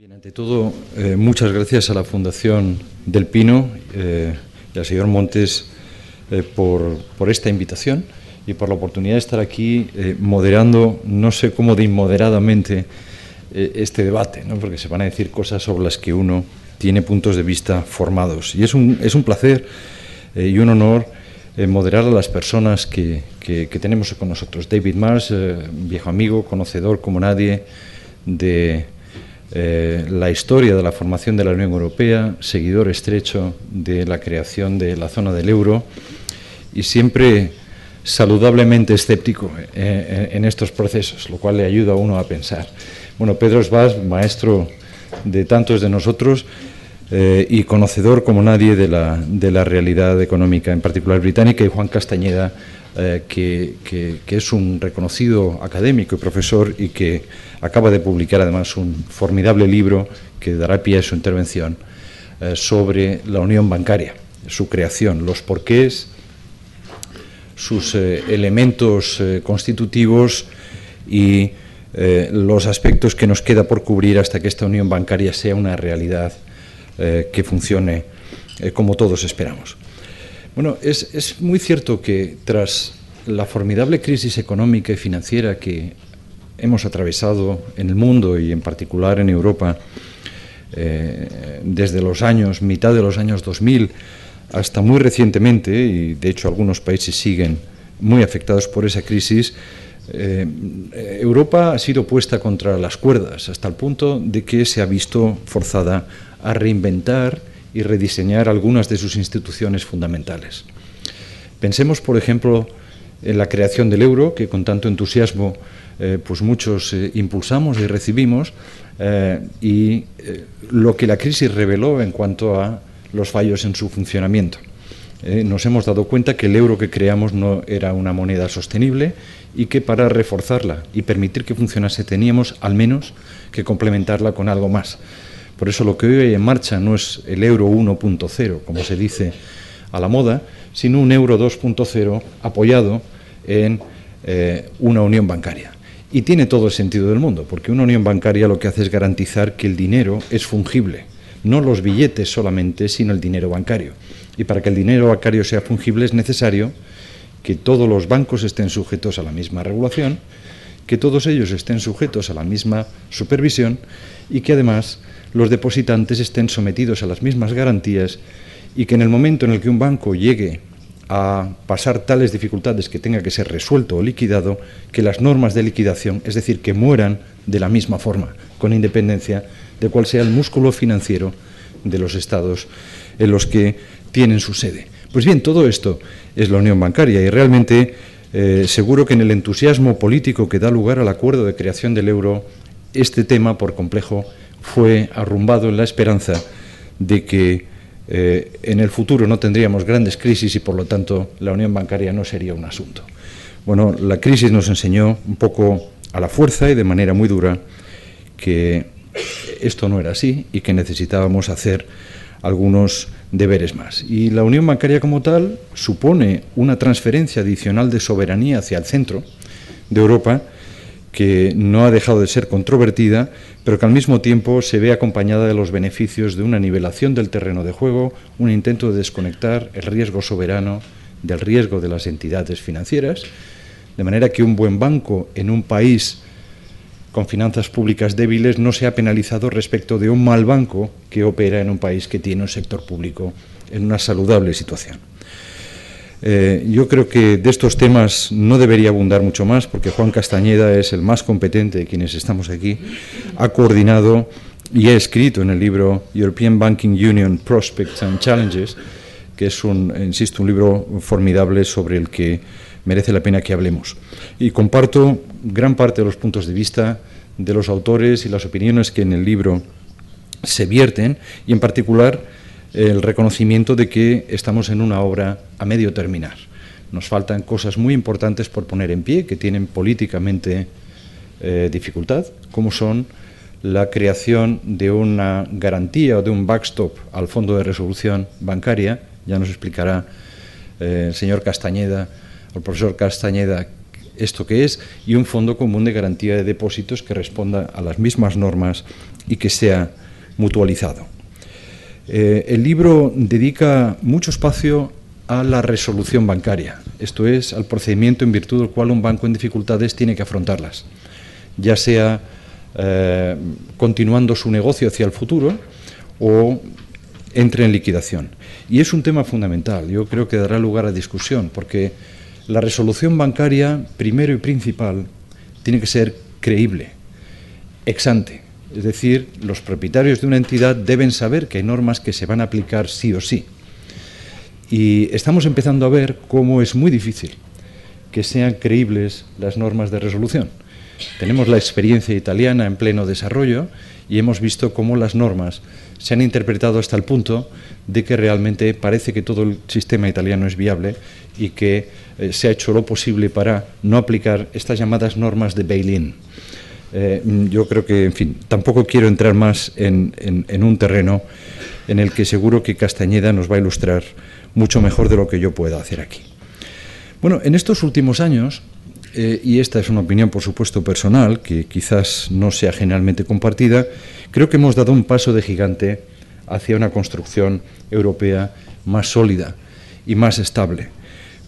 Bien, ante todo, eh, muchas gracias a la Fundación del Pino eh, y al señor Montes eh, por, por, esta invitación y por la oportunidad de estar aquí eh, moderando, no sé cómo de inmoderadamente, eh, este debate, ¿no? porque se van a decir cosas sobre las que uno tiene puntos de vista formados. Y es un, es un placer eh, y un honor moderar a las personas que, que, que, tenemos con nosotros. David Mars, viejo amigo, conocedor como nadie de eh, la historia de la formación de la Unión Europea, seguidor estrecho de la creación de la zona del euro y siempre saludablemente escéptico eh, en estos procesos, lo cual le ayuda a uno a pensar. Bueno, Pedro Sbas, maestro de tantos de nosotros eh, y conocedor como nadie de la, de la realidad económica, en particular británica, y Juan Castañeda, eh, que, es un reconocido académico y profesor y que acaba de publicar además un formidable libro que dará pie a su intervención eh, sobre la unión bancaria, su creación, los porqués, sus eh, elementos constitutivos y los aspectos que nos queda por cubrir hasta que esta unión bancaria sea una realidad que funcione como todos esperamos. Bueno, es, muy cierto que tras la formidable crisis económica y financiera que hemos atravesado en el mundo y en particular en Europa eh, desde los años, mitad de los años 2000 hasta muy recientemente, y de hecho algunos países siguen muy afectados por esa crisis, eh, Europa ha sido puesta contra las cuerdas hasta el punto de que se ha visto forzada a reinventar y rediseñar algunas de sus instituciones fundamentales. Pensemos, por ejemplo, en la creación del euro, que con tanto entusiasmo eh, pues muchos eh, impulsamos y recibimos, eh, y lo que la crisis reveló en cuanto a los fallos en su funcionamiento. Nos hemos dado cuenta que el euro que creamos no era una moneda sostenible y que para reforzarla y permitir que funcionase teníamos al menos que complementarla con algo más. Por eso lo que hoy hay en marcha no es el euro 1.0, como se dice a la moda, sino un euro 2.0 apoyado en eh, una unión bancaria. Y tiene todo el sentido del mundo, porque una unión bancaria lo que hace es garantizar que el dinero es fungible, no los billetes solamente, sino el dinero bancario. Y para que el dinero bancario sea fungible es necesario que todos los bancos estén sujetos a la misma regulación, que todos ellos estén sujetos a la misma supervisión y que además los depositantes estén sometidos a las mismas garantías y que en el momento en el que un banco llegue a pasar tales dificultades que tenga que ser resuelto o liquidado, que las normas de liquidación, es decir, que mueran de la misma forma, con independencia de cuál sea el músculo financiero de los estados en los que tienen su sede. Pues bien, todo esto es la unión bancaria y realmente eh, seguro que en el entusiasmo político que da lugar al acuerdo de creación del euro, este tema, por complejo, fue arrumbado en la esperanza de que eh, en el futuro no tendríamos grandes crisis y por lo tanto la unión bancaria no sería un asunto. Bueno, la crisis nos enseñó un poco a la fuerza y de manera muy dura que esto no era así y que necesitábamos hacer algunos deberes más. Y la unión bancaria como tal supone una transferencia adicional de soberanía hacia el centro de Europa que no ha dejado de ser controvertida, pero que al mismo tiempo se ve acompañada de los beneficios de una nivelación del terreno de juego, un intento de desconectar el riesgo soberano del riesgo de las entidades financieras, de manera que un buen banco en un país con finanzas públicas débiles no se ha penalizado respecto de un mal banco que opera en un país que tiene un sector público en una saludable situación. Eh, yo creo que de estos temas no debería abundar mucho más porque Juan Castañeda es el más competente de quienes estamos aquí, ha coordinado y ha escrito en el libro European Banking Union Prospects and Challenges, que es un, insisto, un libro formidable sobre el que merece la pena que hablemos. Y comparto gran parte de los puntos de vista de los autores y las opiniones que en el libro se vierten, y en particular el reconocimiento de que estamos en una obra a medio terminar. Nos faltan cosas muy importantes por poner en pie, que tienen políticamente eh, dificultad, como son la creación de una garantía o de un backstop al Fondo de Resolución Bancaria, ya nos explicará eh, el señor Castañeda, el profesor Castañeda, esto que es y un fondo común de garantía de depósitos que responda a las mismas normas y que sea mutualizado. Eh, el libro dedica mucho espacio a la resolución bancaria, esto es, al procedimiento en virtud del cual un banco en dificultades tiene que afrontarlas, ya sea eh, continuando su negocio hacia el futuro o entre en liquidación. Y es un tema fundamental, yo creo que dará lugar a discusión, porque la resolución bancaria, primero y principal, tiene que ser creíble, ex ante. Es decir, los propietarios de una entidad deben saber que hay normas que se van a aplicar sí o sí. Y estamos empezando a ver cómo es muy difícil que sean creíbles las normas de resolución. Tenemos la experiencia italiana en pleno desarrollo y hemos visto cómo las normas se han interpretado hasta el punto de que realmente parece que todo el sistema italiano es viable y que eh, se ha hecho lo posible para no aplicar estas llamadas normas de bail-in. Eh, yo creo que, en fin, tampoco quiero entrar más en, en un terreno en el que seguro que Castañeda nos va a ilustrar mucho mejor de lo que yo pueda hacer aquí. Bueno, en estos últimos años, eh, y esta es una opinión por supuesto personal, que quizás no sea generalmente compartida, creo que hemos dado un paso de gigante hacia una construcción europea más sólida y más estable.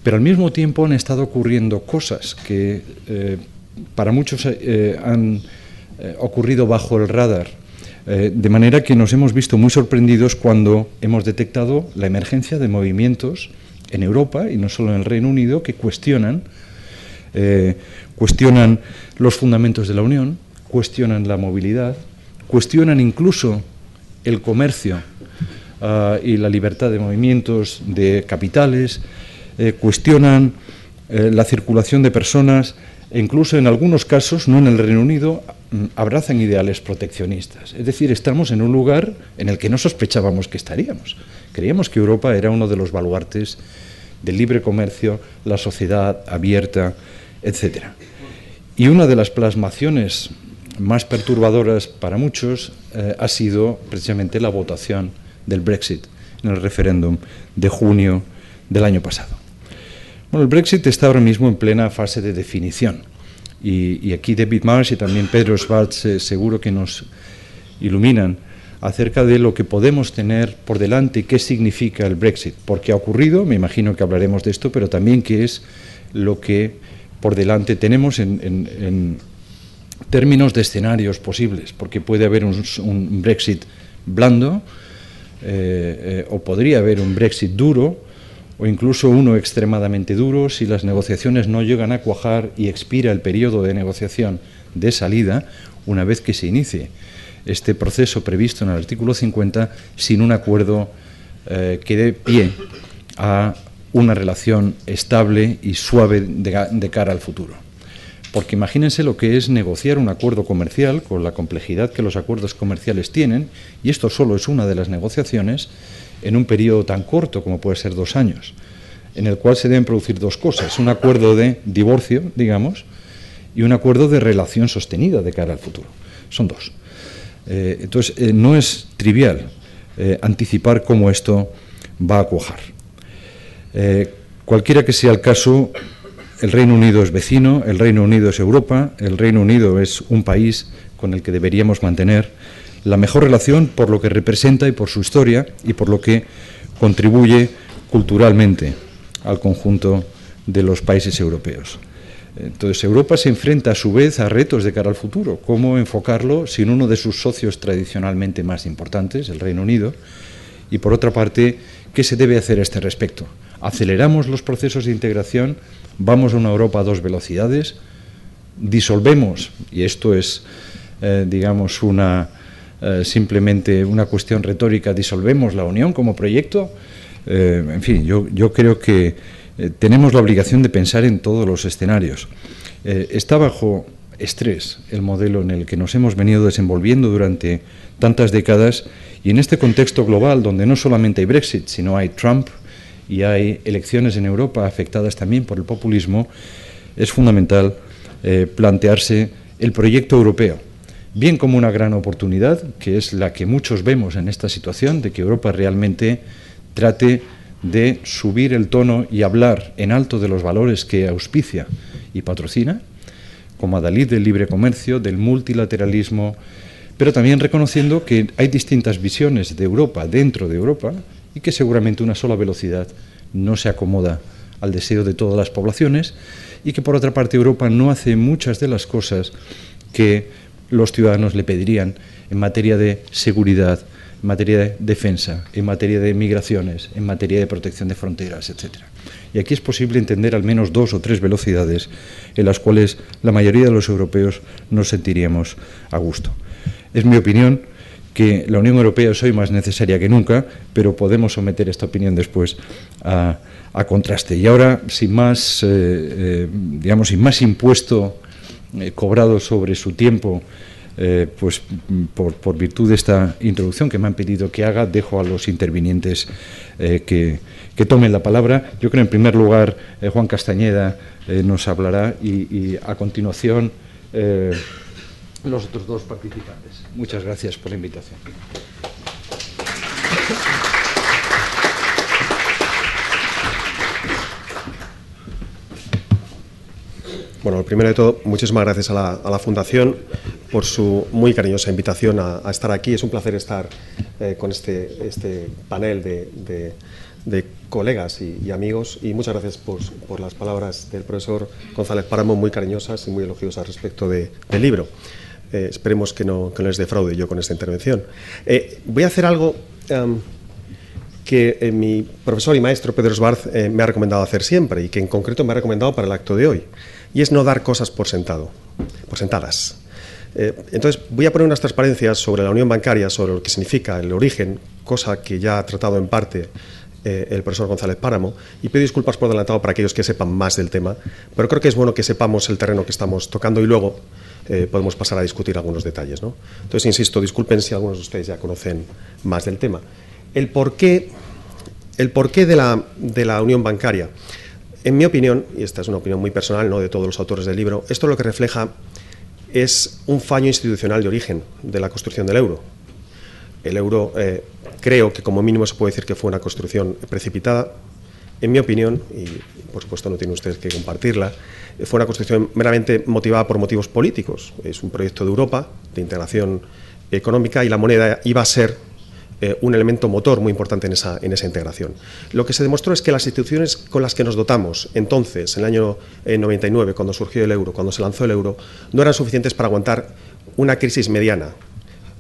Pero al mismo tiempo han estado ocurriendo cosas que eh, para muchos eh, han ocurrido bajo el radar. Eh, de manera que nos hemos visto muy sorprendidos cuando hemos detectado la emergencia de movimientos en Europa y no solo en el Reino Unido que cuestionan, eh, cuestionan los fundamentos de la Unión, cuestionan la movilidad, cuestionan incluso el comercio ah, y la libertad de movimientos de capitales, eh, cuestionan la circulación de personas incluso en algunos casos, no en el Reino Unido, mm, abrazan ideales proteccionistas. Es decir, estamos en un lugar en el que no sospechábamos que estaríamos. Creíamos que Europa era uno de los baluartes del libre comercio, la sociedad abierta, etc. Y una de las plasmaciones más perturbadoras para muchos eh, ha sido precisamente la votación del Brexit en el referéndum de junio del año pasado. Bueno, el Brexit está ahora mismo en plena fase de definición. Y, aquí David Marsh y también Pedro Schwartz eh, seguro que nos iluminan acerca de lo que podemos tener por delante y qué significa el Brexit, porque ha ocurrido, me imagino que hablaremos de esto, pero también qué es lo que por delante tenemos en, términos de escenarios posibles, porque puede haber un, Brexit blando eh, eh, o podría haber un Brexit duro, o incluso uno extremadamente duro si las negociaciones no llegan a cuajar y expira el periodo de negociación de salida una vez que se inicie este proceso previsto en el artículo 50 sin un acuerdo eh, que dé pie a una relación estable y suave de, cara al futuro. Porque imagínense lo que es negociar un acuerdo comercial con la complejidad que los acuerdos comerciales tienen, y esto solo es una de las negociaciones, en un periodo tan corto como puede ser dos años, en el cual se deben producir dos cosas, un acuerdo de divorcio, digamos, y un acuerdo de relación sostenida de cara al futuro. Son dos. Eh, entonces, eh, no es trivial eh, anticipar cómo esto va a cuajar. cualquiera que sea el caso, el Reino Unido es vecino, el Reino Unido es Europa, el Reino Unido es un país con el que deberíamos mantener la mejor relación por lo que representa y por su historia y por lo que contribuye culturalmente al conjunto de los países europeos. Entonces Europa se enfrenta a su vez a retos de cara al futuro, cómo enfocarlo sin uno de sus socios tradicionalmente más importantes, el Reino Unido, y por otra parte, ¿qué se debe hacer a este respecto? ¿Aceleramos los procesos de integración? ¿Vamos a una Europa a dos velocidades? ¿Disolvemos? Y esto es, eh, digamos, una, eh, simplemente una cuestión retórica, disolvemos la Unión como proyecto. Eh, en fin, yo, creo que eh, tenemos la obligación de pensar en todos los escenarios. está bajo estrés el modelo en el que nos hemos venido desenvolviendo durante tantas décadas y en este contexto global donde no solamente hay Brexit, sino hay Trump y hay elecciones en Europa afectadas también por el populismo, es fundamental plantearse el proyecto europeo bien como una gran oportunidad, que es la que muchos vemos en esta situación, de que Europa realmente trate de subir el tono y hablar en alto de los valores que auspicia y patrocina, como adalid del libre comercio, del multilateralismo, pero también reconociendo que hay distintas visiones de Europa dentro de Europa y que seguramente una sola velocidad no se acomoda al deseo de todas las poblaciones y que por otra parte Europa no hace muchas de las cosas que los ciudadanos le pedirían en materia de seguridad, en materia de defensa, en materia de migraciones, en materia de protección de fronteras, etc. Y aquí es posible entender al menos dos o tres velocidades en las cuales la mayoría de los europeos nos sentiríamos a gusto. Es mi opinión que la Unión Europea es hoy más necesaria que nunca, pero podemos someter esta opinión después a, contraste. Y ahora, sin más, eh, eh, digamos, sin más impuesto eh, cobrado sobre su tiempo, pues por, virtud de esta introducción que me han pedido que haga, dejo a los intervinientes que, tomen la palabra. Yo creo, en primer lugar, Juan Castañeda nos hablará y a continuación los otros dos participantes. Muchas gracias por la invitación. Bueno, primero de todo, muchísimas gracias a la, Fundación por su muy cariñosa invitación a, estar aquí. Es un placer estar eh, con este, este panel de, colegas y, amigos y muchas gracias por, las palabras del profesor González Páramo, muy cariñosas y muy elogiosas respecto del libro. Eh, esperemos que no, les defraude yo con esta intervención. Eh, voy a hacer algo em, que mi profesor y maestro Pedro Sbarz me ha recomendado hacer siempre y que en concreto me ha recomendado para el acto de hoy, y es no dar cosas por sentado, por sentadas. entonces, voy a poner unas transparencias sobre la unión bancaria, sobre lo que significa el origen, cosa que ya ha tratado en parte el profesor González Páramo, y pido disculpas por adelantado para aquellos que sepan más del tema, pero creo que es bueno que sepamos el terreno que estamos tocando y luego eh, podemos pasar a discutir algunos detalles. ¿no? Entonces, insisto, disculpen si algunos de ustedes ya conocen más del tema. El porqué, el porqué de la unión bancaria. En mi opinión, y esta es una opinión muy personal, no de todos los autores del libro, esto lo que refleja es un fallo institucional de origen de la construcción del euro. El euro eh, creo que como mínimo se puede decir que fue una construcción precipitada. En mi opinión, y por supuesto no tienen ustedes que compartirla, fue una construcción meramente motivada por motivos políticos. Es un proyecto de Europa, de integración económica, y la moneda iba a ser eh, un elemento motor muy importante en esa, en esa integración. Lo que se demostró es que las instituciones con las que nos dotamos entonces, en el año 99, eh, cuando surgió el euro, cuando se lanzó el euro, no eran suficientes para aguantar una crisis mediana,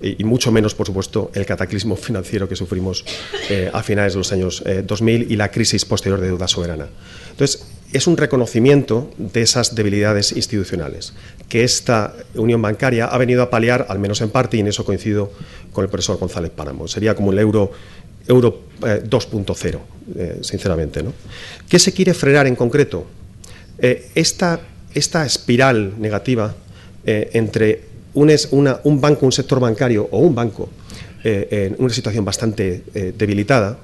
y, mucho menos, por supuesto, el cataclismo financiero que sufrimos eh, a finales de los años 2000 y la crisis posterior de deuda soberana. Entonces, es un reconocimiento de esas debilidades institucionales, que esta unión bancaria ha venido a paliar, al menos en parte, y en eso coincido con el profesor González Páramo. Sería como el euro, euro 2.0, eh, eh, sinceramente. ¿no? ¿Qué se quiere frenar en concreto? Eh, esta, esta, espiral negativa entre un, un, banco, un sector bancario o un banco en una situación bastante debilitada,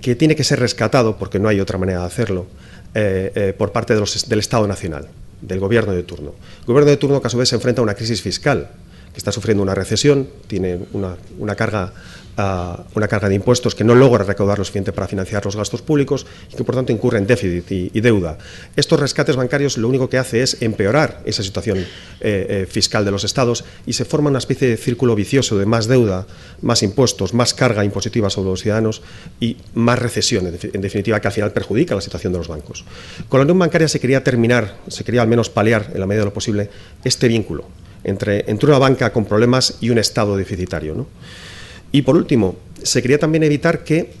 que tiene que ser rescatado, porque no hay otra manera de hacerlo, eh, eh, por parte del Estado Nacional, del gobierno de turno. El gobierno de turno que a su vez se enfrenta a una crisis fiscal, que está sufriendo una recesión, tiene una carga una carga de impuestos que no logra recaudar lo suficiente para financiar los gastos públicos y que por tanto incurre en déficit y, deuda. Estos rescates bancarios lo único que hace es empeorar esa situación eh, eh, fiscal de los estados y se forma una especie de círculo vicioso de más deuda, más impuestos, más carga impositiva sobre los ciudadanos y más recesión, en definitiva, que al final perjudica la situación de los bancos. Con la unión bancaria se quería terminar, se quería al menos paliar en la medida de lo posible este vínculo entre, entre una banca con problemas y un estado deficitario. ¿no? Y por último, se quería también evitar que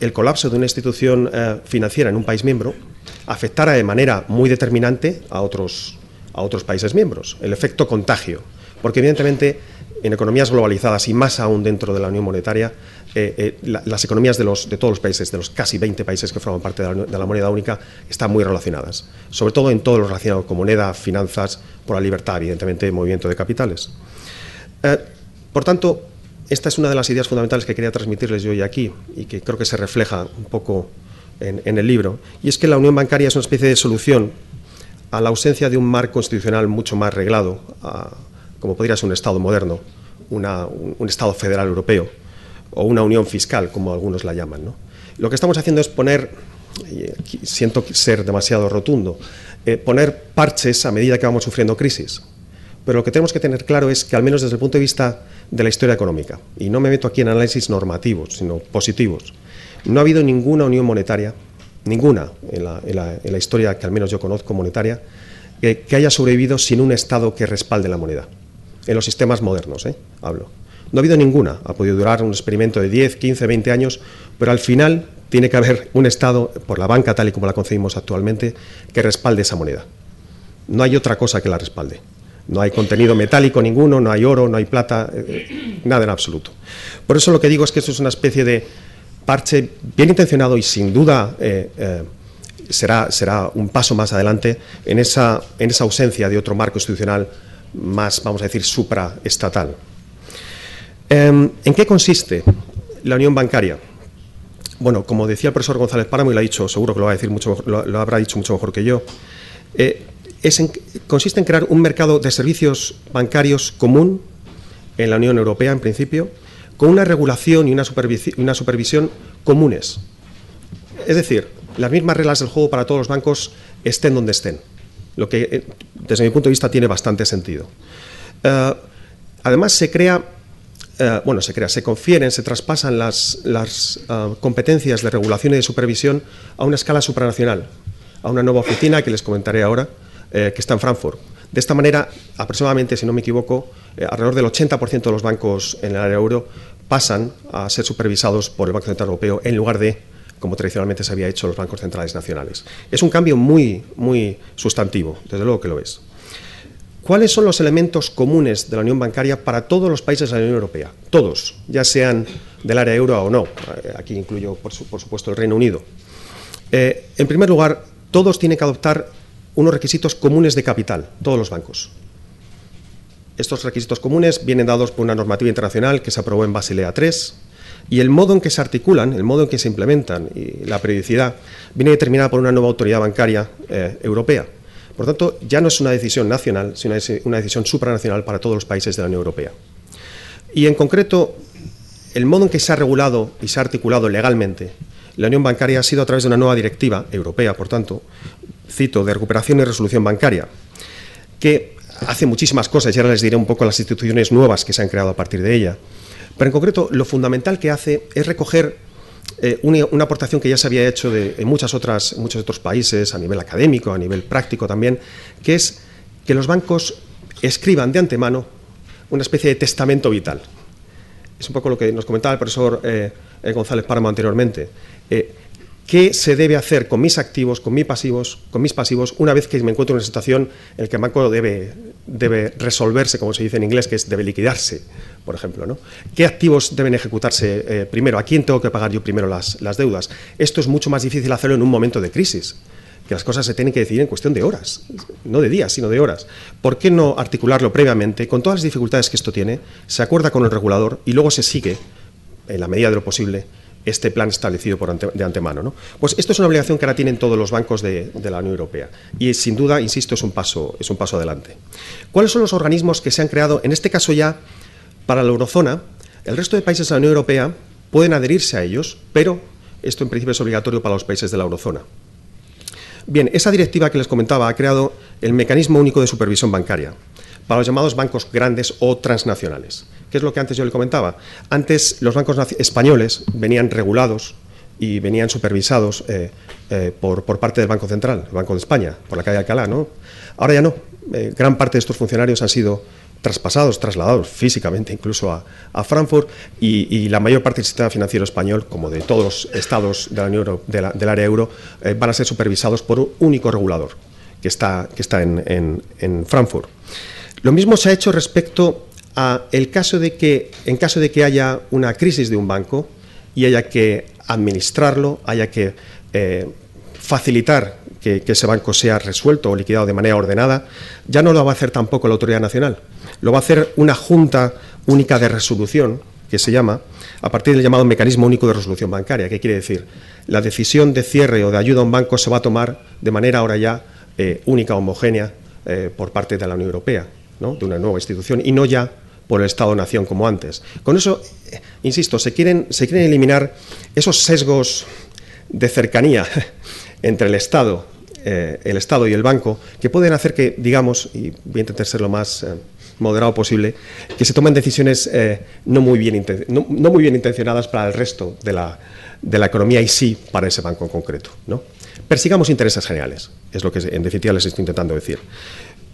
el colapso de una institución eh, financiera en un país miembro afectara de manera muy determinante a otros, a otros países miembros, el efecto contagio. Porque evidentemente en economías globalizadas y más aún dentro de la Unión Monetaria, eh, eh, las economías de, los, de todos los países, de los casi 20 países que forman parte de la, moneda única, están muy relacionadas, sobre todo en todo lo relacionado con moneda, finanzas, por la libertad, evidentemente, movimiento de capitales. por tanto, esta es una de las ideas fundamentales que quería transmitirles yo hoy aquí y que creo que se refleja un poco en, el libro, y es que la unión bancaria es una especie de solución a la ausencia de un marco constitucional mucho más reglado, como podría ser un Estado moderno, un, Estado federal europeo o una unión fiscal, como algunos la llaman. Lo que estamos haciendo es poner siento ser demasiado rotundo, poner parches a medida que vamos sufriendo crisis. Pero lo que tenemos que tener claro es que, al menos desde el punto de vista de la historia económica, y no me meto aquí en análisis normativos, sino positivos, no ha habido ninguna unión monetaria, ninguna en la, historia que al menos yo conozco monetaria, que, haya sobrevivido sin un Estado que respalde la moneda. En los sistemas modernos, ¿eh? hablo. No ha habido ninguna. Ha podido durar un experimento de 10, 15, 20 años, pero al final tiene que haber un Estado, por la banca tal y como la concebimos actualmente, que respalde esa moneda. No hay otra cosa que la respalde. No hay contenido metálico ninguno, no hay oro, no hay plata, eh, nada en absoluto. Por eso lo que digo es que esto es una especie de parche bien intencionado y sin duda eh, eh, será, será un paso más adelante en esa, en esa ausencia de otro marco institucional más, vamos a decir, supraestatal. Em, ¿En qué consiste la unión bancaria? Bueno, como decía el profesor González Páramo, y lo ha dicho, seguro que lo, va a decir mucho, lo, habrá dicho mucho mejor que yo, eh, consiste en crear un mercado de servicios bancarios común en la Unión Europea, en principio, con una regulación y una, supervisión comunes. Es decir, las mismas reglas del juego para todos los bancos estén donde estén, lo que eh, desde mi punto de vista tiene bastante sentido. Eh, además, se crea, eh, bueno, se crea, se confieren, se traspasan las, las competencias de regulación y de supervisión a una escala supranacional, a una nueva oficina que les comentaré ahora, que está en Frankfurt. De esta manera, aproximadamente, si no me equivoco, alrededor del 80% de los bancos en el área euro pasan a ser supervisados por el Banco Central Europeo en lugar de como tradicionalmente se había hecho los bancos centrales nacionales. Es un cambio muy, muy sustantivo, desde luego que lo es. ¿Cuáles son los elementos comunes de la unión bancaria para todos los países de la Unión Europea? Todos, ya sean del área euro o no. Eh, aquí incluyo, por, supuesto, el Reino Unido. Eh, en primer lugar, todos tienen que adoptar unos requisitos comunes de capital, todos los bancos. Estos requisitos comunes vienen dados por una normativa internacional que se aprobó en Basilea III y el modo en que se articulan, el modo en que se implementan y la periodicidad viene determinada por una nueva autoridad bancaria eh, europea. Por tanto, ya no es una decisión nacional, sino una decisión supranacional para todos los países de la Unión Europea. Y en concreto, el modo en que se ha regulado y se ha articulado legalmente la unión bancaria ha sido a través de una nueva directiva europea, por tanto, cito, de recuperación y resolución bancaria, que hace muchísimas cosas y ahora les diré un poco las instituciones nuevas que se han creado a partir de ella. Pero en concreto, lo fundamental que hace es recoger eh, una, aportación que ya se había hecho en muchas otras, muchos otros países, a nivel académico, a nivel práctico también, que es que los bancos escriban de antemano una especie de testamento vital. Es un poco lo que nos comentaba el profesor eh, eh, González Páramo anteriormente qué se debe hacer con mis activos, con mis pasivos, con mis pasivos, una vez que me encuentro en una situación en la que el banco debe, debe resolverse, como se dice en inglés, que es debe liquidarse, por ejemplo. ¿no? ¿Qué activos deben ejecutarse eh, primero? ¿A quién tengo que pagar yo primero las, las deudas? Esto es mucho más difícil hacerlo en un momento de crisis que las cosas se tienen que decidir en cuestión de horas, no de días, sino de horas. ¿Por qué no articularlo previamente, con todas las dificultades que esto tiene, se acuerda con el regulador y luego se sigue, en la medida de lo posible, este plan establecido por de antemano. ¿no? Pues esto es una obligación que ahora tienen todos los bancos de, la Unión Europea y sin duda, insisto, es un, paso, es un paso adelante. ¿Cuáles son los organismos que se han creado, en este caso ya, para la eurozona? El resto de países de la Unión Europea pueden adherirse a ellos, pero esto en principio es obligatorio para los países de la eurozona. Bien, esa directiva que les comentaba ha creado el Mecanismo Único de Supervisión Bancaria para los llamados bancos grandes o transnacionales. ¿Qué es lo que antes yo le comentaba? Antes los bancos españoles venían regulados y venían supervisados eh, eh, por, parte del Banco Central, el Banco de España, por la calle Alcalá. ¿no? Ahora ya no. Eh, gran parte de estos funcionarios han sido traspasados, trasladados físicamente incluso a, Frankfurt y, la mayor parte del sistema financiero español, como de todos los estados de la Unión, del área euro, van a ser supervisados por un único regulador que está, que está en, en Frankfurt. Lo mismo se ha hecho respecto a el caso de que, en caso de que haya una crisis de un banco y haya que administrarlo, haya que eh, facilitar que, ese banco sea resuelto o liquidado de manera ordenada, ya no lo va a hacer tampoco la autoridad nacional. Lo va a hacer una junta única de resolución, que se llama, a partir del llamado mecanismo único de resolución bancaria. ¿Qué quiere decir? La decisión de cierre o de ayuda a un banco se va a tomar de manera ahora ya eh, única, homogénea, eh, por parte de la Unión Europea de una nueva institución y no ya por el Estado-nación como antes. Con eso, eh, insisto, se quieren, se quieren eliminar esos sesgos de cercanía entre el Estado, eh, el Estado y el banco que pueden hacer que, digamos, y voy a intentar ser lo más eh, moderado posible, que se tomen decisiones no, muy bien no, muy bien intencionadas para el resto de la, de la, economía y sí para ese banco en concreto. ¿no? Persigamos intereses generales, es lo que en definitiva les estoy intentando decir.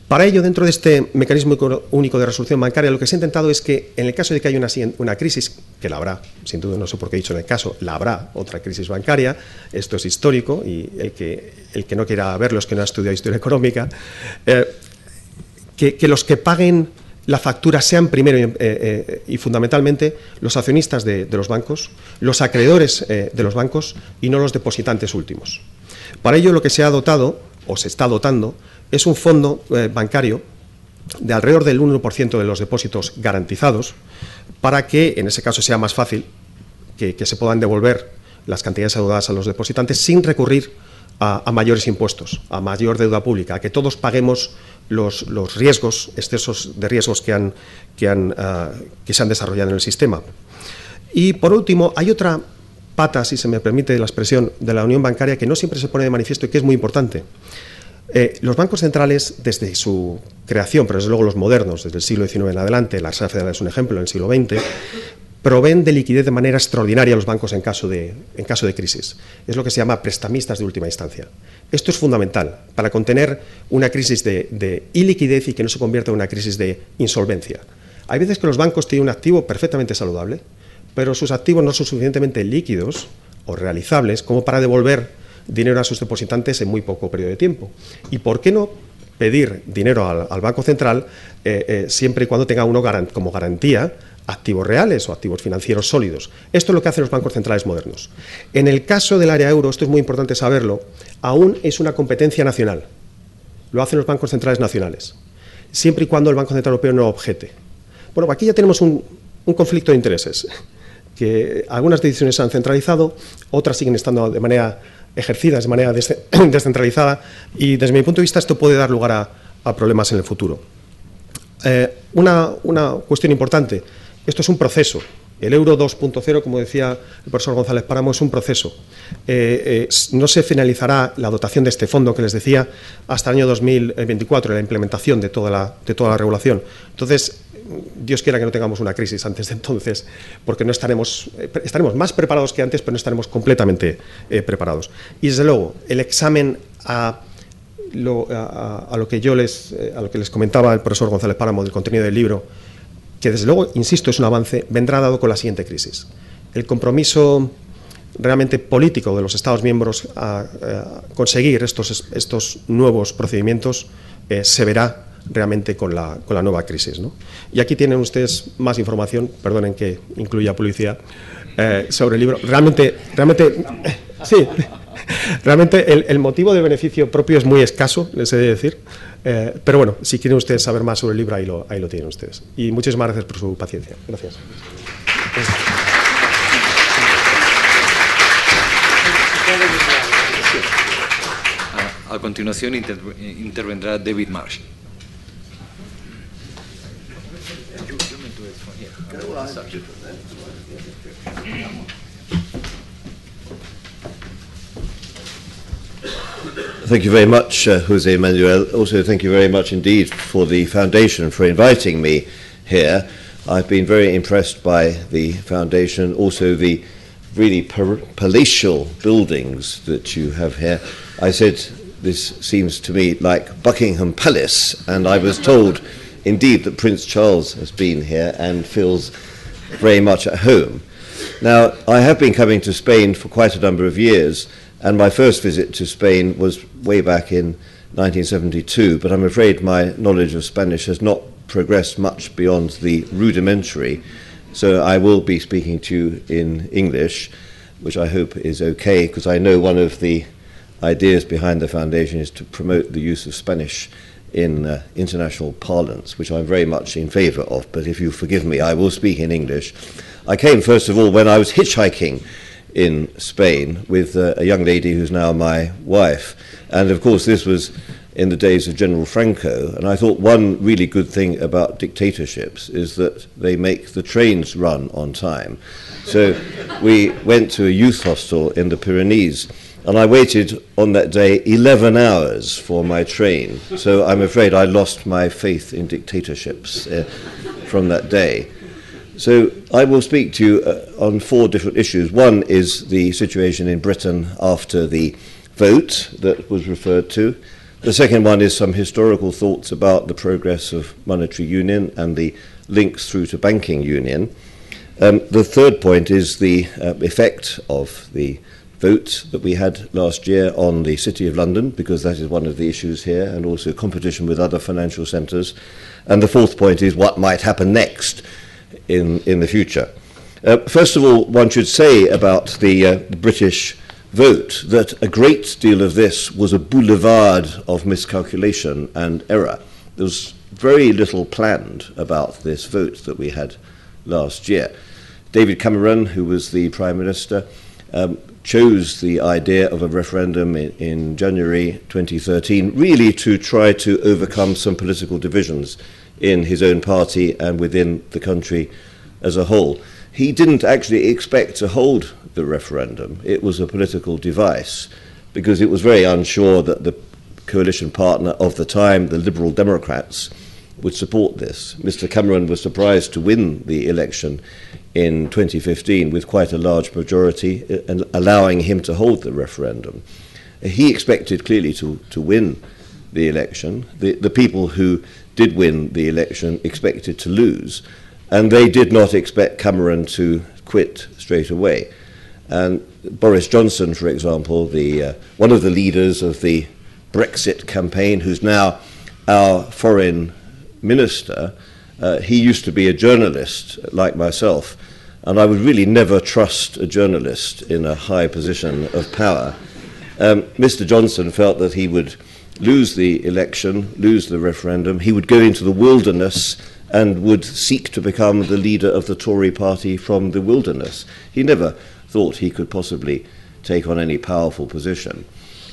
Para ello, dentro de este mecanismo único de resolución bancaria, lo que se ha intentado es que, en el caso de que haya una, crisis, que la habrá, sin duda no sé por qué he dicho en el caso, la habrá otra crisis bancaria, esto es histórico y el que, el que no quiera verlo es que no ha estudiado historia económica, eh, que, los que paguen la factura sean primero eh, eh, y fundamentalmente los accionistas de, los bancos, los acreedores de los bancos y no los depositantes últimos. Para ello, lo que se ha dotado, o se está dotando, es un fondo eh, bancario de alrededor del 1% de los depósitos garantizados para que, en ese caso, sea más fácil que, se puedan devolver las cantidades adeudadas a los depositantes sin recurrir a, mayores impuestos, a mayor deuda pública, a que todos paguemos los, riesgos, excesos de riesgos ah, que se han desarrollado en el sistema. Y, por último, hay otra pata, si se me permite la expresión, de la unión bancaria que no siempre se pone de manifiesto y que es muy importante. Eh, los bancos centrales, desde su creación, pero desde luego los modernos, desde el siglo XIX en adelante, la Reserva Federal es un ejemplo, en el siglo XX, proveen de liquidez de manera extraordinaria a los bancos en caso, de, en caso de crisis. Es lo que se llama prestamistas de última instancia. Esto es fundamental para contener una crisis de, de iliquidez y que no se convierta en una crisis de insolvencia. Hay veces que los bancos tienen un activo perfectamente saludable, pero sus activos no son suficientemente líquidos o realizables como para devolver dinero a sus depositantes en muy poco periodo de tiempo. ¿Y por qué no pedir dinero al, Banco Central eh, eh, siempre y cuando tenga uno como garantía activos reales o activos financieros sólidos. Esto es lo que hacen los bancos centrales modernos. En el caso del área euro, esto es muy importante saberlo, aún es una competencia nacional. Lo hacen los bancos centrales nacionales, siempre y cuando el Banco Central Europeo no objete. Bueno, aquí ya tenemos un, un conflicto de intereses, que algunas decisiones se han centralizado, otras siguen estando de manera ejercidas de manera descentralizada y desde mi punto de vista esto puede dar lugar a, problemas en el futuro. Eh, una, cuestión importante, esto es un proceso. El euro 2.0, como decía el profesor González Páramo, es un proceso. Eh, eh, no se finalizará la dotación de este fondo que les decía hasta el año 2024, la implementación de toda la, de toda la regulación. Entonces, Dios quiera que no tengamos una crisis antes de entonces, porque no estaremos, eh, estaremos más preparados que antes, pero no estaremos completamente eh, preparados. Y desde luego, el examen a lo, que yo les, eh, a lo que les comentaba el profesor González Páramo del contenido del libro, que desde luego, insisto, es un avance, vendrá dado con la siguiente crisis. El compromiso realmente político de los Estados miembros a, conseguir estos, estos nuevos procedimientos se verá realmente con la, con la nueva crisis. ¿no? Y aquí tienen ustedes más información, perdonen que incluya publicidad, eh, sobre el libro. Realmente, realmente, sí, realmente el, motivo de beneficio propio es muy escaso, les he de decir. Eh, pero bueno, si quieren ustedes saber más sobre el libro, ahí lo, ahí lo tienen ustedes. Y muchísimas gracias por su paciencia. Gracias. A continuación intervendrá David Marsh. Thank you very much, uh, Jose Manuel. Also, thank you very much indeed for the foundation for inviting me here. I've been very impressed by the foundation, also the really palatial buildings that you have here. I said this seems to me like Buckingham Palace, and I was told indeed that Prince Charles has been here and feels very much at home. Now, I have been coming to Spain for quite a number of years, and my first visit to Spain was way back in 1972, but I'm afraid my knowledge of Spanish has not progressed much beyond the rudimentary, so I will be speaking to you in English, which I hope is okay, because I know one of the ideas behind the foundation is to promote the use of Spanish in uh, international parlance, which I'm very much in favour of. But if you forgive me, I will speak in English. I came, first of all, when I was hitchhiking in Spain with uh, a young lady who's now my wife. And of course, this was in the days of General Franco. And I thought one really good thing about dictatorships is that they make the trains run on time. So we went to a youth hostel in the Pyrenees. And I waited on that day 11 hours for my train. So I'm afraid I lost my faith in dictatorships uh, from that day. So I will speak to you uh, on four different issues. One is the situation in Britain after the vote that was referred to. The second one is some historical thoughts about the progress of monetary union and the links through to banking union. Um, the third point is the uh, effect of the vote that we had last year on the City of London, because that is one of the issues here, and also competition with other financial centres. And the fourth point is what might happen next in, in the future. Uh, first of all, one should say about the, uh, the British vote that a great deal of this was a boulevard of miscalculation and error. There was very little planned about this vote that we had last year. David Cameron, who was the Prime Minister, um, chose the idea of a referendum in, in January 2013 really to try to overcome some political divisions in his own party and within the country as a whole. He didn't actually expect to hold the referendum. It was a political device because it was very unsure that the coalition partner of the time, the Liberal Democrats, would support this. Mr. Cameron was surprised to win the election in 2015 with quite a large majority, uh, and allowing him to hold the referendum. He expected clearly to, to win the election. The, the people who did win the election expected to lose, and they did not expect Cameron to quit straight away. And Boris Johnson, for example, the, uh, one of the leaders of the Brexit campaign, who's now our foreign minister, uh, he used to be a journalist like myself, and I would really never trust a journalist in a high position of power. Um, Mr. Johnson felt that he would lose the election, lose the referendum, he would go into the wilderness and would seek to become the leader of the Tory party from the wilderness. He never thought he could possibly take on any powerful position.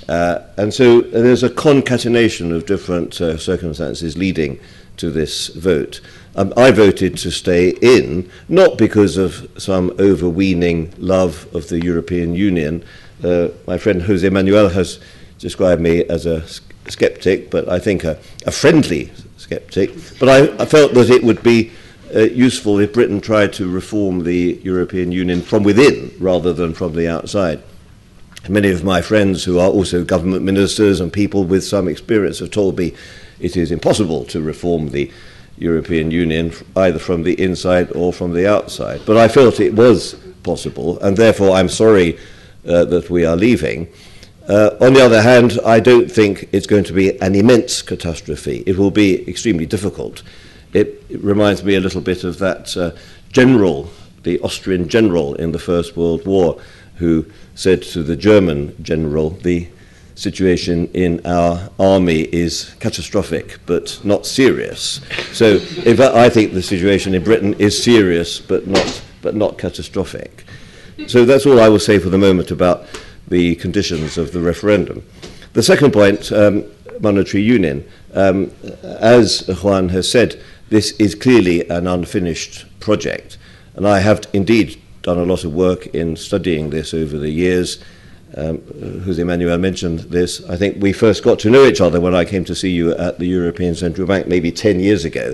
Uh, and so there's a concatenation of different uh, circumstances leading to this vote. Um, I voted to stay in, not because of some overweening love of the European Union. Uh, my friend Jose Manuel has described me as a skeptic, but I think a, a friendly skeptic. But I, I, felt that it would be uh, useful if Britain tried to reform the European Union from within rather than from the outside. Many of my friends who are also government ministers and people with some experience have told me it is impossible to reform the European Union either from the inside or from the outside. But I felt it was possible, and therefore I'm sorry uh, that we are leaving. Uh, on the other hand, I don't think it's going to be an immense catastrophe. It will be extremely difficult. It, it reminds me a little bit of that uh, general, the Austrian general in the First World War, who said to the German general, the situation in our army is catastrophic but not serious. So, I think the situation in Britain is serious but not, but not catastrophic. So, that's all I will say for the moment about the conditions of the referendum. The second point, um, monetary union. Um, as Juan has said, this is clearly an unfinished project, and I have indeed done a lot of work in studying this over the years. um, Jose Manuel mentioned this, I think we first got to know each other when I came to see you at the European Central Bank maybe 10 years ago.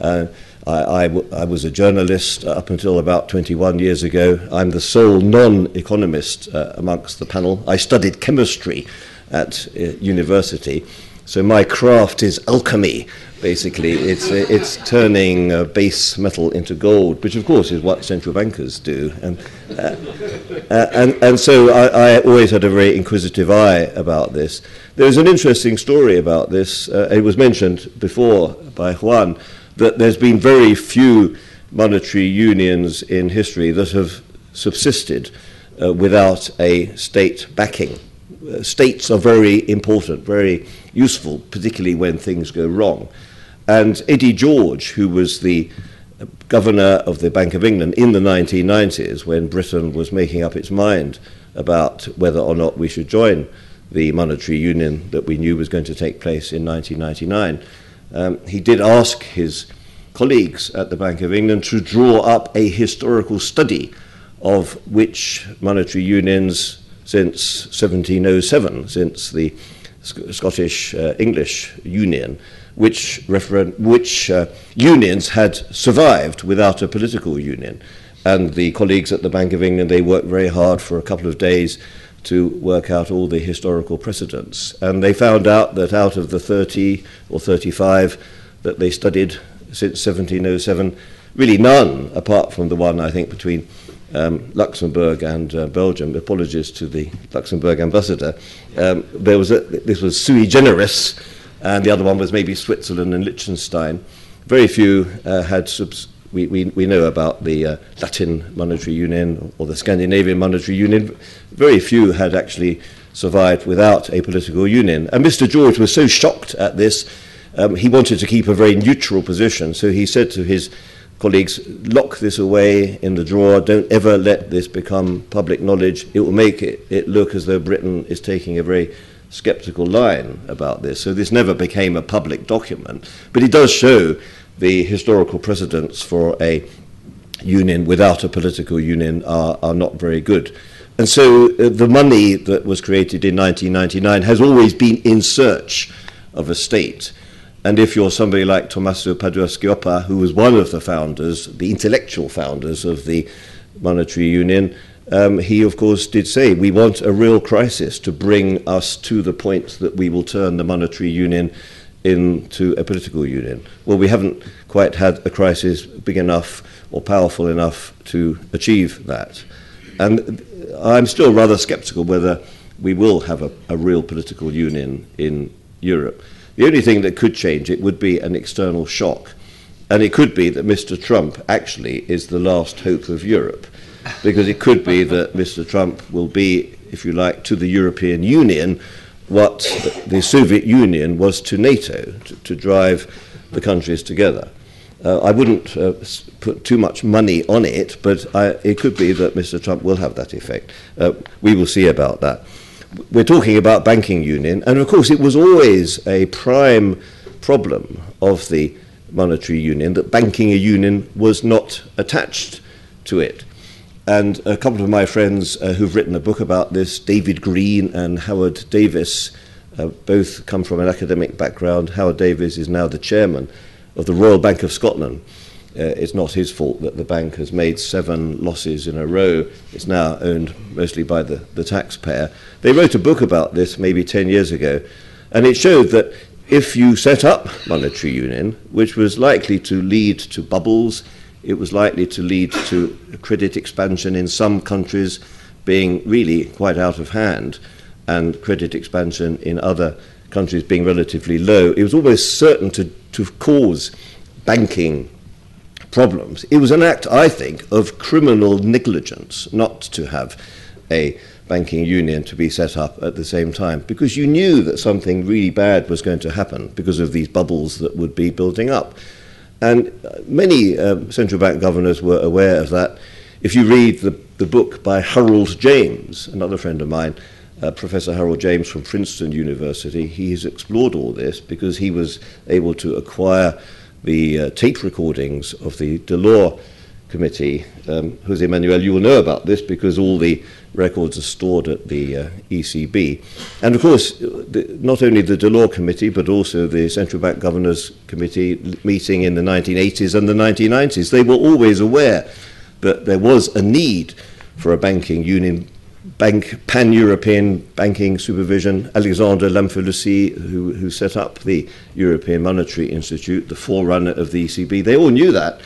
Uh, I, I, I was a journalist up until about 21 years ago. I'm the sole non-economist uh, amongst the panel. I studied chemistry at uh, university, so my craft is alchemy basically. It's, uh, it's turning uh, base metal into gold, which of course is what central bankers do. And, uh, uh, and, and so I, I, always had a very inquisitive eye about this. There's an interesting story about this. it was mentioned before by Juan that there's been very few monetary unions in history that have subsisted uh, without a state backing. Uh, states are very important, very useful, particularly when things go wrong. And Eddie George, who was the governor of the Bank of England in the 1990s, when Britain was making up its mind about whether or not we should join the monetary union that we knew was going to take place in 1999. Um, he did ask his colleagues at the Bank of England to draw up a historical study of which monetary unions since 1707, since the Scottish uh, English Union, which, referen- which uh, unions had survived without a political union. And the colleagues at the Bank of England, they worked very hard for a couple of days to work out all the historical precedents. And they found out that out of the 30 or 35 that they studied since 1707, really none, apart from the one I think between um, Luxembourg and uh, Belgium. Apologies to the Luxembourg ambassador. Um, there was a, this was sui generis, and the other one was maybe Switzerland and Liechtenstein. Very few uh, had subs- we, we, we know about the uh, Latin Monetary Union or the Scandinavian Monetary Union. Very few had actually survived without a political union. And Mr. George was so shocked at this, um, he wanted to keep a very neutral position. So he said to his colleagues, lock this away in the drawer, don't ever let this become public knowledge. It will make it, it look as though Britain is taking a very skeptical line about this. So this never became a public document. But it does show the historical precedents for a union without a political union are, are not very good. And so uh, the money that was created in 1999 has always been in search of a state. And if you're somebody like Tommaso Padoa who was one of the founders, the intellectual founders of the monetary union, um, he of course did say we want a real crisis to bring us to the point that we will turn the monetary union into a political union. Well, we haven't quite had a crisis big enough or powerful enough to achieve that. And I'm still rather sceptical whether we will have a, a real political union in Europe. The only thing that could change it would be an external shock. And it could be that Mr. Trump actually is the last hope of Europe. Because it could be that Mr. Trump will be, if you like, to the European Union what the Soviet Union was to NATO, to, to drive the countries together. Uh, I wouldn't uh, put too much money on it, but I, it could be that Mr. Trump will have that effect. Uh, we will see about that. We're talking about banking union, and of course, it was always a prime problem of the monetary union that banking a union was not attached to it. And a couple of my friends uh, who've written a book about this, David Green and Howard Davis, uh, both come from an academic background. Howard Davis is now the chairman of the Royal Bank of Scotland. Uh, it's not his fault that the bank has made seven losses in a row. It's now owned mostly by the, the taxpayer. They wrote a book about this maybe 10 years ago, and it showed that if you set up monetary union, which was likely to lead to bubbles, it was likely to lead to credit expansion in some countries being really quite out of hand and credit expansion in other countries being relatively low. It was almost certain to, to cause banking problems. It was an act, I think, of criminal negligence not to have a banking union to be set up at the same time because you knew that something really bad was going to happen because of these bubbles that would be building up. And many um, central bank governors were aware of that. If you read the, the book by Harold James, another friend of mine, uh, Professor Harold James from Princeton University, he has explored all this because he was able to acquire the uh, tape recordings of the Delors committee. Um, Jose Manuel, you will know about this because all the records are stored at the uh, ECB. And of course, the, not only the Delors Committee, but also the Central Bank Governors Committee meeting in the 1980s and the 1990s, they were always aware that there was a need for a banking union, bank, pan-European banking supervision. Alexandre Lamfalussy, who, who set up the European Monetary Institute, the forerunner of the ECB, they all knew that.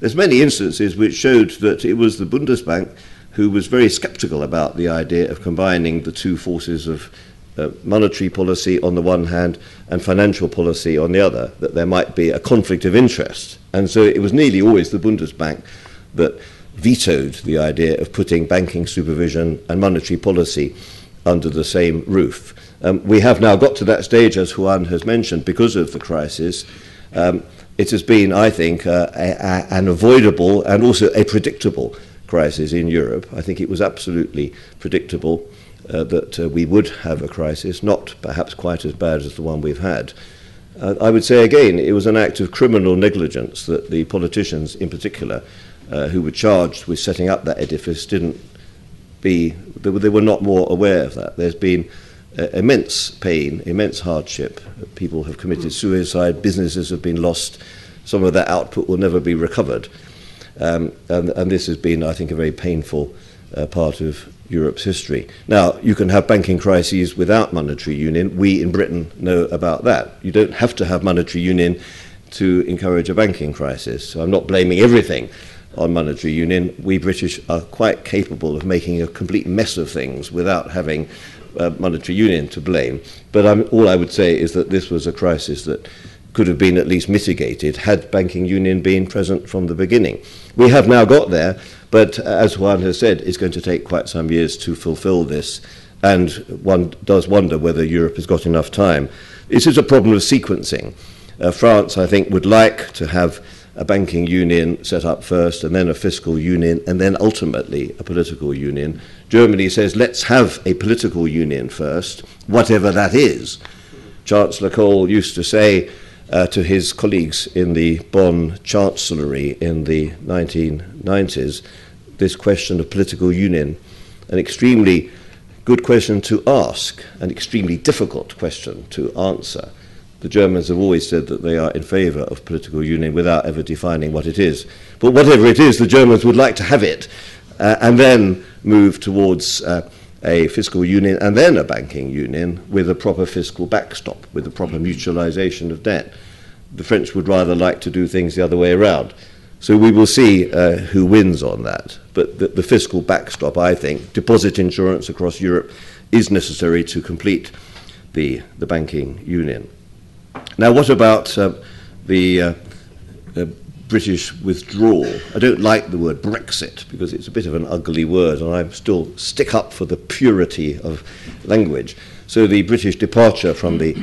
There's many instances which showed that it was the Bundesbank who was very skeptical about the idea of combining the two forces of uh, monetary policy on the one hand and financial policy on the other, that there might be a conflict of interest. And so it was nearly always the Bundesbank that vetoed the idea of putting banking supervision and monetary policy under the same roof. Um, we have now got to that stage, as Juan has mentioned, because of the crisis. Um, it has been, I think, uh, a, a, an avoidable and also a predictable crisis in Europe. I think it was absolutely predictable uh, that uh, we would have a crisis, not perhaps quite as bad as the one we've had. Uh, I would say again, it was an act of criminal negligence that the politicians, in particular, uh, who were charged with setting up that edifice, didn't be, they were, not more aware of that. There's been immense pain, immense hardship. People have committed suicide, businesses have been lost, some of that output will never be recovered. Um, and, and this has been, I think, a very painful uh, part of Europe's history. Now, you can have banking crises without monetary union. We in Britain know about that. You don't have to have monetary union to encourage a banking crisis. So I'm not blaming everything on monetary union. We British are quite capable of making a complete mess of things without having uh, monetary union to blame. But I'm, all I would say is that this was a crisis that could have been at least mitigated had banking union been present from the beginning. We have now got there, but as Juan has said, it's going to take quite some years to fulfill this, and one does wonder whether Europe has got enough time. This is a problem of sequencing. Uh, France, I think, would like to have a banking union set up first, and then a fiscal union, and then ultimately a political union. Germany says, let's have a political union first, whatever that is. Chancellor Kohl used to say, uh, to his colleagues in the Bonn Chancellery in the 1990s this question of political union, an extremely good question to ask, an extremely difficult question to answer. The Germans have always said that they are in favour of political union without ever defining what it is. But whatever it is, the Germans would like to have it uh, and then move towards uh, a fiscal union and then a banking union with a proper fiscal backstop, with a proper mutualisation of debt. The French would rather like to do things the other way around. So we will see uh, who wins on that. But the, the fiscal backstop, I think, deposit insurance across Europe is necessary to complete the, the banking union. Now, what about uh, the uh, British withdrawal. I don't like the word Brexit because it's a bit of an ugly word, and I still stick up for the purity of language. So the British departure from the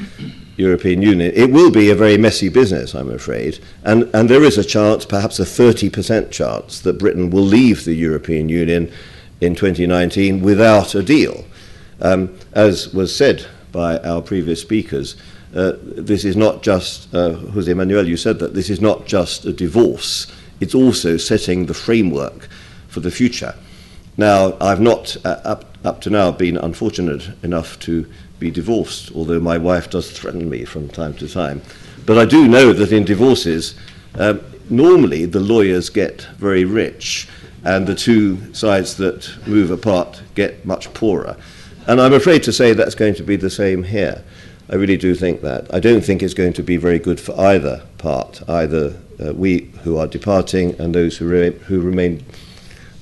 European Union, it will be a very messy business, I'm afraid, and, and there is a chance, perhaps a 30% chance, that Britain will leave the European Union in 2019 without a deal. Um, as was said by our previous speakers, uh, this is not just, uh, Jose Manuel, you said that this is not just a divorce, it's also setting the framework for the future. Now, I've not, uh, up, up to now, been unfortunate enough to be divorced, although my wife does threaten me from time to time. But I do know that in divorces, um, normally the lawyers get very rich, and the two sides that move apart get much poorer. And I'm afraid to say that's going to be the same here. I really do think that. I don't think it's going to be very good for either part, either uh, we who are departing and those who, re- who remain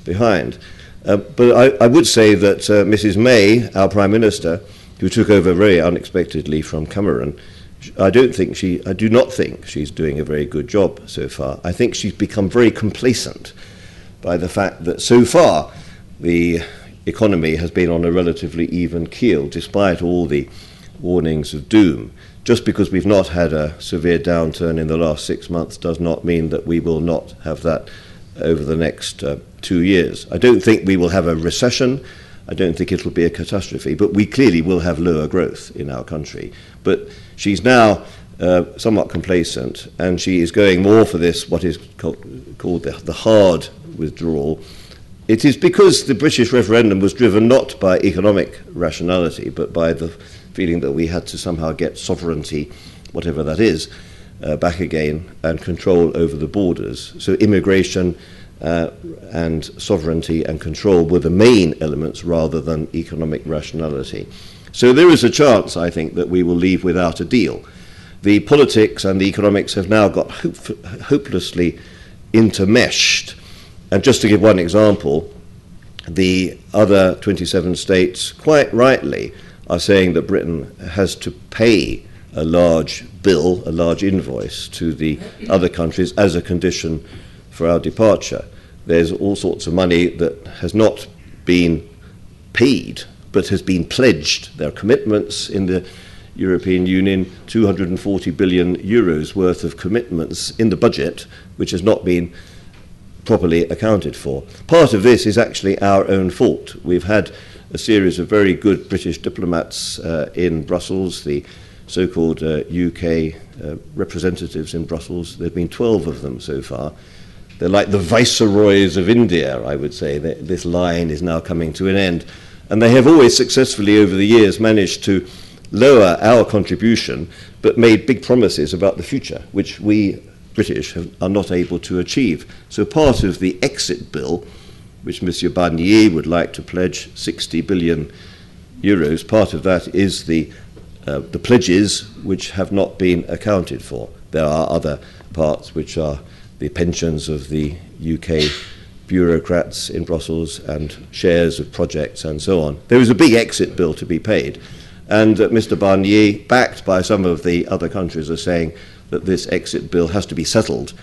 behind. Uh, but I, I, would say that uh, Mrs. May, our Prime Minister, who took over very unexpectedly from Cameron, I don't think she, I do not think she's doing a very good job so far. I think she's become very complacent by the fact that so far the economy has been on a relatively even keel, despite all the warnings of doom. Just because we've not had a severe downturn in the last six months does not mean that we will not have that over the next uh, two years. I don't think we will have a recession. I don't think it'll be a catastrophe, but we clearly will have lower growth in our country. But she's now uh, somewhat complacent, and she is going more for this, what is called, the, the hard withdrawal. It is because the British referendum was driven not by economic rationality, but by the feeling that we had to somehow get sovereignty, whatever that is, uh, back again and control over the borders. So immigration uh, and sovereignty and control were the main elements rather than economic rationality. So there is a chance, I think, that we will leave without a deal. The politics and the economics have now got hope- hopelessly intermeshed. And just to give one example, the other 27 states, quite rightly, are saying that Britain has to pay a large bill, a large invoice to the other countries as a condition for our departure. There's all sorts of money that has not been paid but has been pledged. There are commitments in the European Union, 240 billion euros worth of commitments in the budget, which has not been properly accounted for. Part of this is actually our own fault. We've had a series of very good British diplomats uh, in Brussels, the so called uh, UK uh, representatives in Brussels. There have been 12 of them so far. They're like the viceroys of India, I would say. This line is now coming to an end. And they have always successfully, over the years, managed to lower our contribution, but made big promises about the future, which we British have, are not able to achieve. So part of the exit bill, which Monsieur Barnier would like to pledge 60 billion euros, part of that is the, uh, the pledges which have not been accounted for. There are other parts which are the pensions of the UK bureaucrats in Brussels and shares of projects and so on. There is a big exit bill to be paid. And uh, Mr. Barnier, backed by some of the other countries, are saying that this exit bill has to be settled.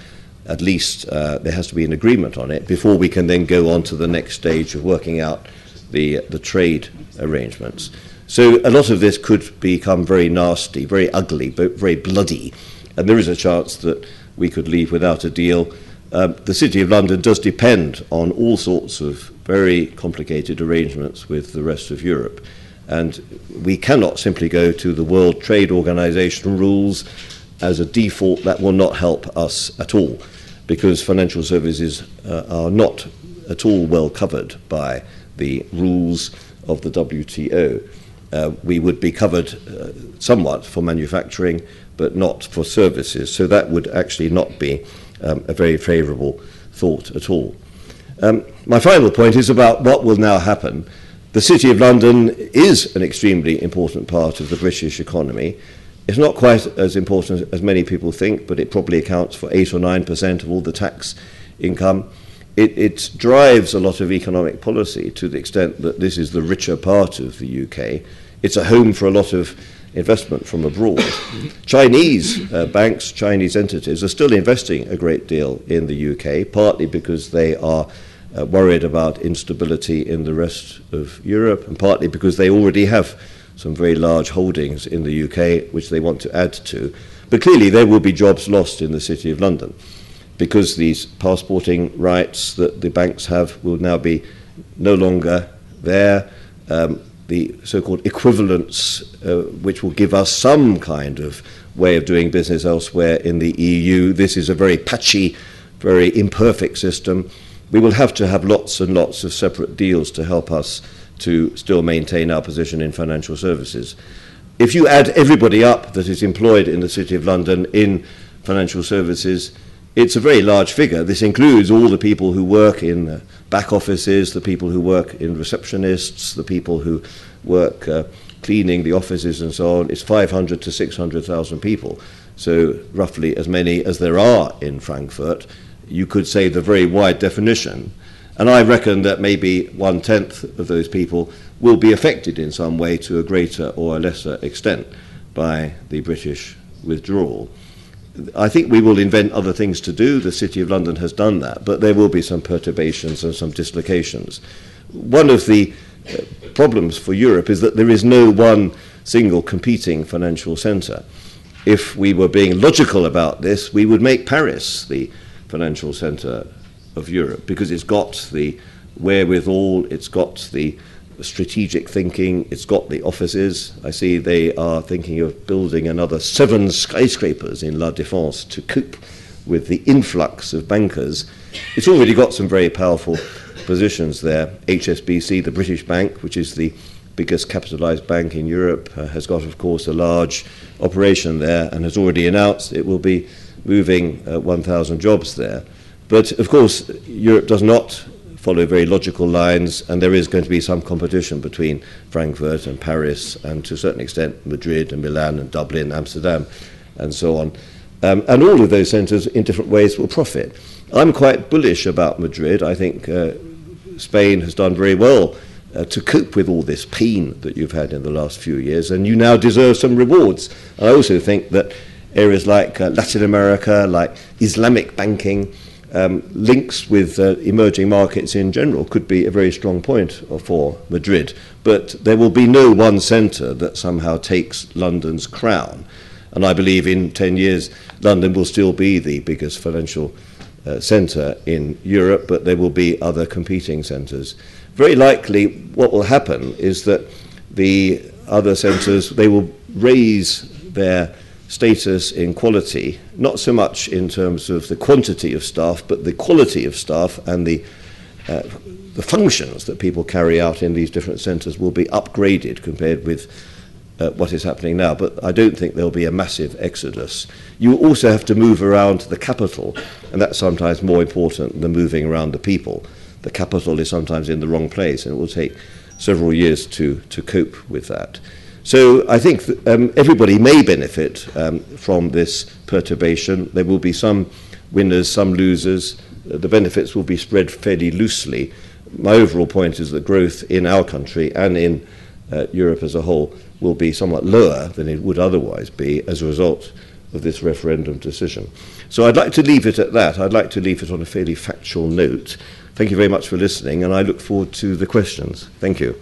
At least uh, there has to be an agreement on it before we can then go on to the next stage of working out the, the trade arrangements. So a lot of this could become very nasty, very ugly, but very bloody. And there is a chance that we could leave without a deal. Um, the City of London does depend on all sorts of very complicated arrangements with the rest of Europe. And we cannot simply go to the World Trade Organization rules as a default. That will not help us at all because financial services uh, are not at all well covered by the rules of the WTO. Uh, we would be covered uh, somewhat for manufacturing, but not for services. So that would actually not be um, a very favourable thought at all. Um, my final point is about what will now happen. The City of London is an extremely important part of the British economy. It's not quite as important as many people think, but it probably accounts for 8 or 9% of all the tax income. It, it drives a lot of economic policy to the extent that this is the richer part of the UK. It's a home for a lot of investment from abroad. Chinese uh, banks, Chinese entities are still investing a great deal in the UK, partly because they are uh, worried about instability in the rest of Europe, and partly because they already have some very large holdings in the UK which they want to add to. But clearly, there will be jobs lost in the City of London because these passporting rights that the banks have will now be no longer there. Um, the so-called equivalence, uh, which will give us some kind of way of doing business elsewhere in the EU. This is a very patchy, very imperfect system. We will have to have lots and lots of separate deals to help us to still maintain our position in financial services. If you add everybody up that is employed in the City of London in financial services, it's a very large figure. This includes all the people who work in back offices, the people who work in receptionists, the people who work uh, cleaning the offices and so on. It's 500 to 600,000 people. So, roughly as many as there are in Frankfurt. You could say the very wide definition. And I reckon that maybe one tenth of those people will be affected in some way to a greater or a lesser extent by the British withdrawal. I think we will invent other things to do. The City of London has done that, but there will be some perturbations and some dislocations. One of the uh, problems for Europe is that there is no one single competing financial centre. If we were being logical about this, we would make Paris the financial centre of Europe because it's got the wherewithal, it's got the strategic thinking. It's got the offices. I see they are thinking of building another seven skyscrapers in La Défense to cope with the influx of bankers. It's already got some very powerful positions there. HSBC, the British bank, which is the biggest capitalized bank in Europe, uh, has got, of course, a large operation there and has already announced it will be moving uh, 1,000 jobs there. But of course, Europe does not follow very logical lines, and there is going to be some competition between Frankfurt and Paris, and to a certain extent Madrid and Milan and Dublin, Amsterdam, and so on. Um, and all of those centres, in different ways, will profit. I'm quite bullish about Madrid. I think uh, Spain has done very well uh, to cope with all this pain that you've had in the last few years, and you now deserve some rewards. I also think that areas like uh, Latin America, like Islamic banking, um, links with uh, emerging markets in general could be a very strong point for Madrid. But there will be no one centre that somehow takes London's crown. And I believe in 10 years, London will still be the biggest financial uh, centre in Europe, but there will be other competing centres. very likely what will happen is that the other centres, they will raise their status in quality, not so much in terms of the quantity of staff, but the quality of staff and the, uh, the functions that people carry out in these different centres will be upgraded compared with uh, what is happening now. But I don't think there'll be a massive exodus. You also have to move around the capital, and that's sometimes more important than moving around the people. The capital is sometimes in the wrong place, and it will take several years to, to cope with that. So I think um, everybody may benefit um, from this perturbation. There will be some winners, some losers. Uh, the benefits will be spread fairly loosely. My overall point is that growth in our country and in uh, Europe as a whole will be somewhat lower than it would otherwise be as a result of this referendum decision. So I'd like to leave it at that. I'd like to leave it on a fairly factual note. Thank you very much for listening, and I look forward to the questions. Thank you.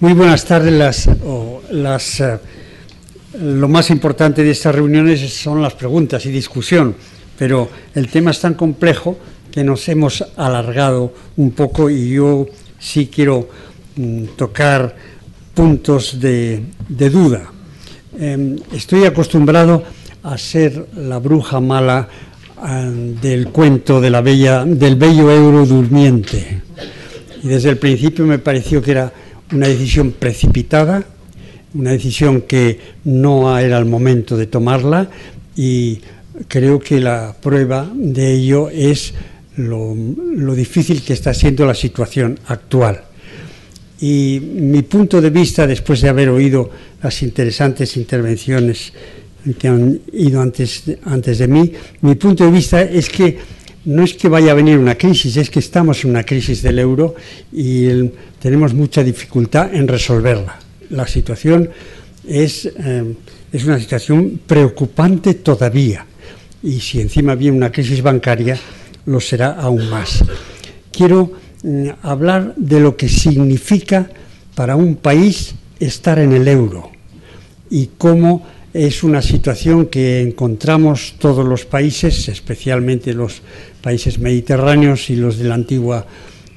Muy buenas tardes. Las, uh, lo más importante de estas reuniones son las preguntas y discusión, pero el tema es tan complejo que nos hemos alargado un poco y yo sí quiero mm, tocar puntos de, duda. Eh, estoy acostumbrado a ser la bruja mala eh, del cuento de la bella, del bello euro durmiente. Y desde el principio me pareció que era una decisión precipitada, una decisión que no era el momento de tomarla y creo que la prueba de ello es lo, difícil que está siendo la situación actual. Y mi punto de vista, después de haber oído las interesantes intervenciones que han ido antes, antes de mí, mi punto de vista es que no es que vaya a venir una crisis, es que estamos en una crisis del euro y el, tenemos mucha dificultad en resolverla. La situación es, eh, es una situación preocupante todavía y si encima viene una crisis bancaria, lo será aún más. Quiero mm, hablar de lo que significa para un país estar en el euro y cómo es una situación que encontramos todos los países, especialmente los países mediterráneos y los de la antigua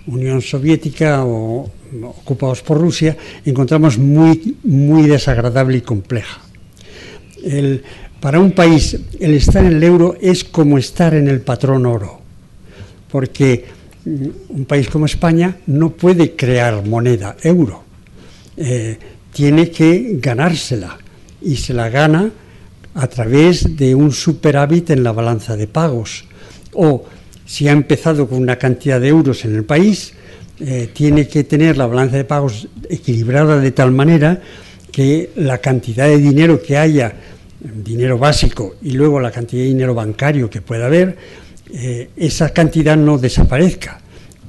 Unión Soviética o ocupados por Rusia, encontramos muy, muy desagradable y compleja. El, para un país, el estar en el euro es como estar en el patrón oro, porque mm, un país como España no puede crear moneda euro, eh, tiene que ganársela y se la gana a través de un superávit en la balanza de pagos. O si ha empezado con una cantidad de euros en el país, eh, tiene que tener la balanza de pagos equilibrada de tal manera que la cantidad de dinero que haya, dinero básico, y luego la cantidad de dinero bancario que pueda haber, eh, esa cantidad no desaparezca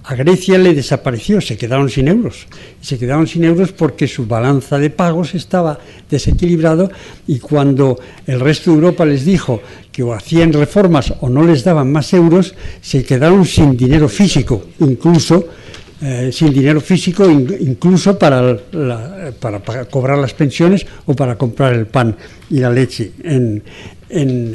a Grecia le desapareció, se quedaron sin euros. Se quedaron sin euros porque su balanza de pagos estaba desequilibrado y cuando el resto de Europa les dijo que o hacían reformas o no les daban más euros, se quedaron sin dinero físico, incluso eh, sin dinero físico, incluso para, para, cobrar las pensiones o para comprar el pan y la leche en, en,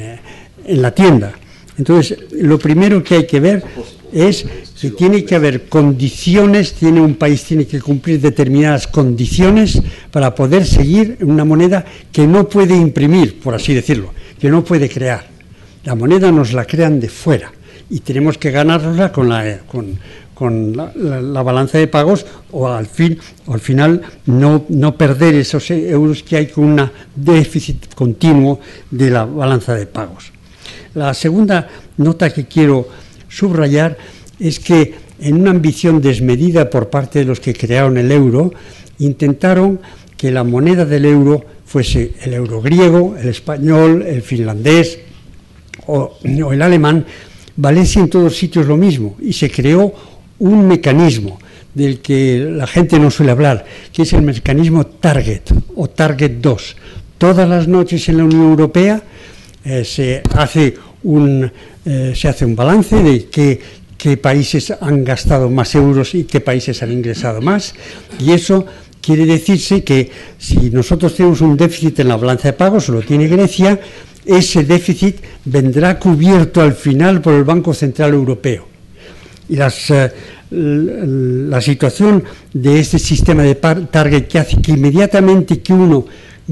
en la tienda. Entonces, lo primero que hay que ver es que tiene que haber condiciones, tiene un país tiene que cumplir determinadas condiciones para poder seguir una moneda que no puede imprimir, por así decirlo, que no puede crear. La moneda nos la crean de fuera y tenemos que ganarla con la, con, con la, la, balanza de pagos o al fin o al final no, no perder esos euros que hay con un déficit continuo de la balanza de pagos. La segunda nota que quiero subrayar es que en una ambición desmedida por parte de los que crearon el euro, intentaron que la moneda del euro fuese el euro griego, el español, el finlandés o, el alemán, valiese en todos sitios lo mismo y se creó un mecanismo del que la gente no suele hablar, que es el mecanismo Target o Target 2. Todas las noches en la Unión Europea eh, se hace un, eh, se hace un balance de qué, qué países han gastado más euros y qué países han ingresado más, y eso quiere decirse que si nosotros tenemos un déficit en la balanza de pagos, lo tiene Grecia, ese déficit vendrá cubierto al final por el Banco Central Europeo. Y eh, la situación de este sistema de target que hace que inmediatamente que uno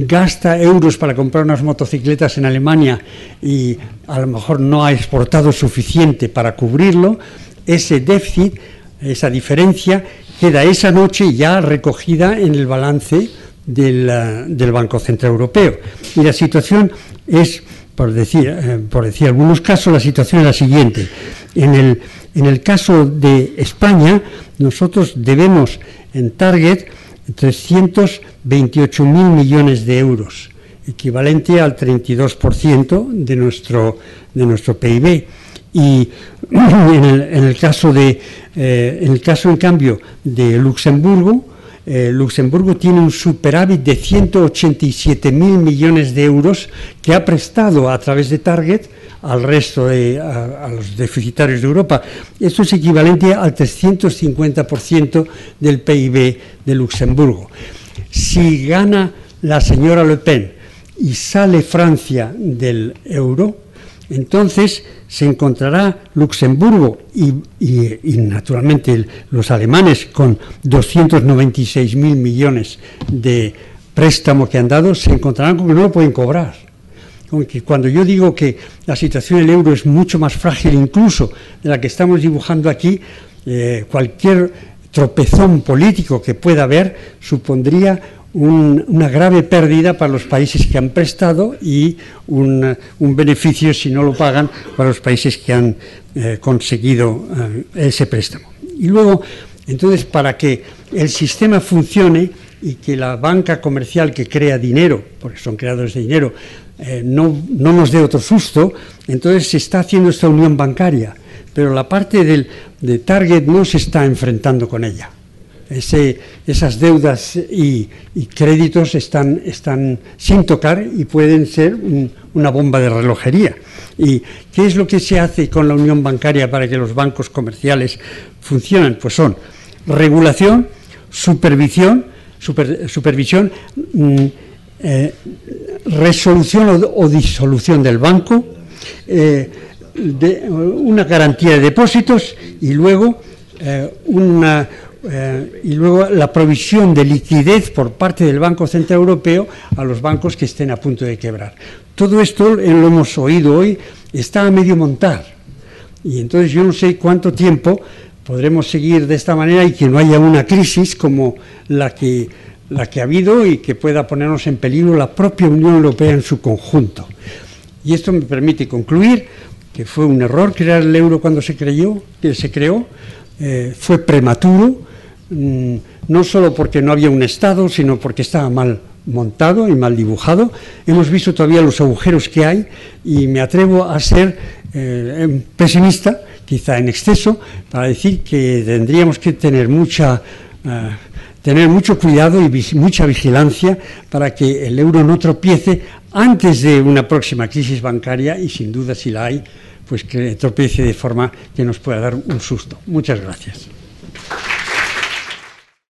gasta euros para comprar unas motocicletas en Alemania y a lo mejor no ha exportado suficiente para cubrirlo, ese déficit, esa diferencia, queda esa noche ya recogida en el balance del, eh, Banco Central Europeo. Y la situación es, por decir, eh, por decir algunos casos, la situación es la siguiente. En el, en el caso de España, nosotros debemos en Target 328.000 millones de euros, equivalente al 32% de nuestro, de nuestro PIB. Y en el, caso de, eh, en el caso, en cambio, de Luxemburgo, eh, Luxemburgo tiene un superávit de 187.000 millones de euros que ha prestado a través de Target al resto de los deficitarios de Europa. Esto es equivalente al 350% del PIB de Luxemburgo. Si gana la señora Le Pen y sale Francia del euro, entonces se encontrará Luxemburgo y, naturalmente los alemanes con 296.000 millones de préstamo que han dado, se encontrarán con que no lo pueden cobrar. cuando yo digo que la situación del euro es mucho más frágil incluso de la que estamos dibujando aquí, eh, cualquier tropezón político que pueda haber supondría una grave pérdida para los países que han prestado y un, beneficio, si no lo pagan, para los países que han eh, conseguido eh, ese préstamo. Y luego, entonces, para que el sistema funcione y que la banca comercial que crea dinero, porque son creadores de dinero, eh, no, no nos dé otro susto, entonces se está haciendo esta unión bancaria, pero la parte del, de Target no se está enfrentando con ella esas deudas y, créditos están, sin tocar y pueden ser una bomba de relojería. ¿Y qué es lo que se hace con la unión bancaria para que los bancos comerciales funcionen? Pues son regulación, supervisión, supervisión mm, eh, resolución o, disolución del banco, eh, una garantía de depósitos y luego eh, una eh, y luego la provisión de liquidez por parte del Banco Central Europeo a los bancos que estén a punto de quebrar. Todo esto, eh, lo hemos oído hoy, está a medio montar. Y entonces yo no sé cuánto tiempo podremos seguir de esta manera y que no haya una crisis como la que, la que ha habido y que pueda ponernos en peligro la propia Unión Europea en su conjunto. Y esto me permite concluir que fue un error crear el euro cuando se creyó, que se creó, eh, fue prematuro, Mm, no solo porque no había un Estado, sino porque estaba mal montado y mal dibujado. Hemos visto todavía los agujeros que hay y me atrevo a ser eh, pesimista, quizá en exceso, para decir que tendríamos que tener mucha... Eh, tener mucho cuidado y mucha vigilancia para que el euro no tropiece antes de una próxima crisis bancaria y sin duda si la hay, pues que tropiece de forma que nos pueda dar un susto. Muchas gracias.